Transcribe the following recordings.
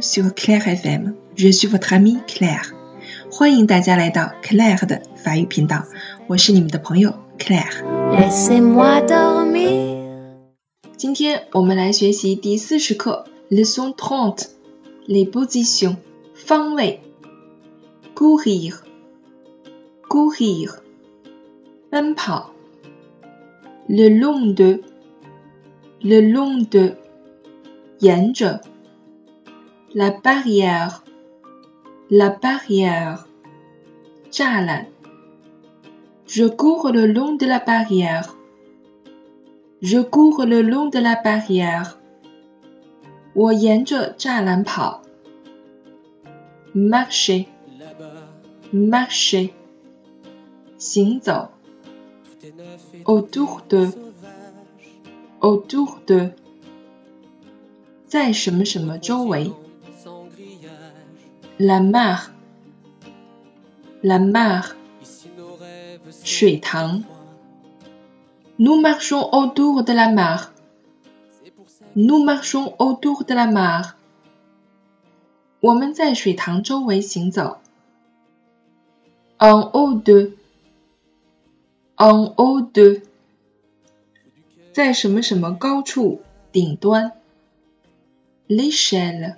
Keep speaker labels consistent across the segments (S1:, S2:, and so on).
S1: sur Claire FM，je suis votre amie Claire。欢迎大家来到 Claire 的法语频道，我是你们的朋友 Claire。
S2: Laissez-moi dormir.
S1: 今天我们来学习第四十课 Leçon trente les positions 方位 courir courir 奔跑 le long de le long de 沿着 la barrière la barrière 栅栏 je cours le long de la barrière je cours le long de la barrière. 我沿着栅栏跑。marcher, marcher. 行走。autour de, autour de. 在什么什么周围。 la mare, la mare. 水塘。Nous marchons autour de la mare. Nous marchons autour de la mare. 我们在水塘周围行走。En haut de. En haut de. 在什么什么高处顶端。L'échelle.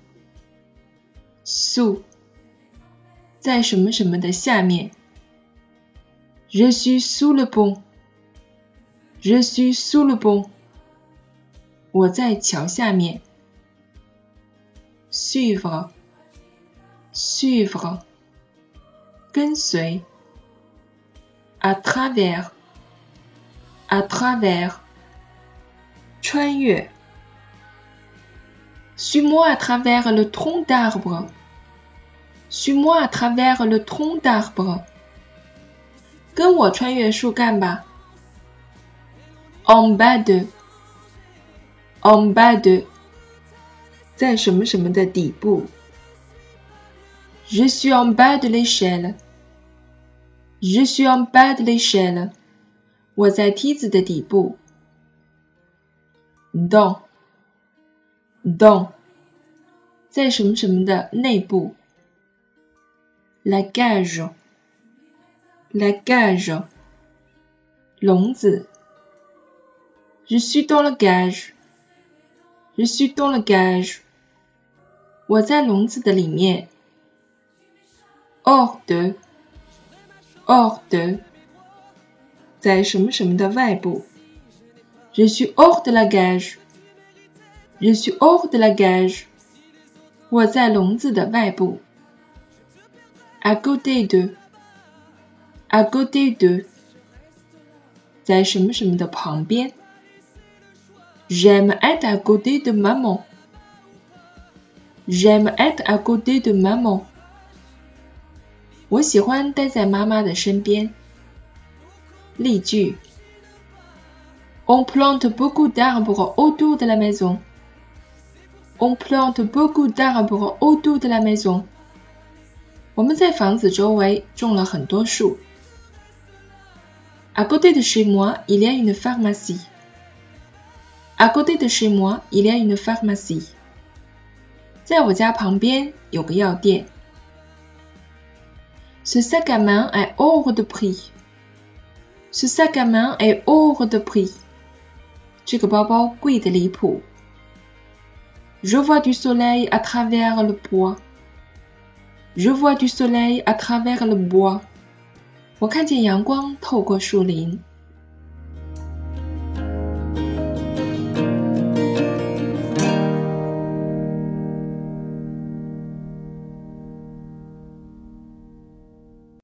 S1: sous，在什么什么的下面。Je suis sous le pont. Je suis sous le pont. 我在桥下面。Suivre, suivre. 跟随。À travers, à travers. 穿越。Suis-moi à travers le tronc d'arbre. Suis-moi à travers le tronc d'arbre. 跟我穿越树干吧。En bas de, en bas de，在什么什么的底部。Je suis en bas de l'échelle. Je suis en bas de l'échelle. 我在梯子的底部。Dans, dans，在什么什么的内部。 La cage. La cage. 笼子。Je suis dans le cage. Je suis dans le cage. 我在笼子的里面。Hors de. Hors de. 在什么什么的外部。Je suis hors de la cage. Je suis hors de la cage. 我在笼子的外部。 À côté de. À côté de. 在什么什么的旁边。J'aime être à côté de maman. J'aime être à côté de maman. 我喜欢待在妈妈的身边。例句：On plante beaucoup d'arbres autour de la maison. On plante beaucoup d'arbres autour de la maison. 我们在房子周围种了很多树。À côté de chez moi, il y a une pharmacie. À côté de chez moi, il y a une pharmacie. 在我家旁边有个药店。Ce sac à main est hors de prix. Ce sac à main est hors de prix. 这个包包贵得离谱。Je vois du soleil à travers le bois. Je vois du soleil à travers le bois. 我看见阳光透过树林。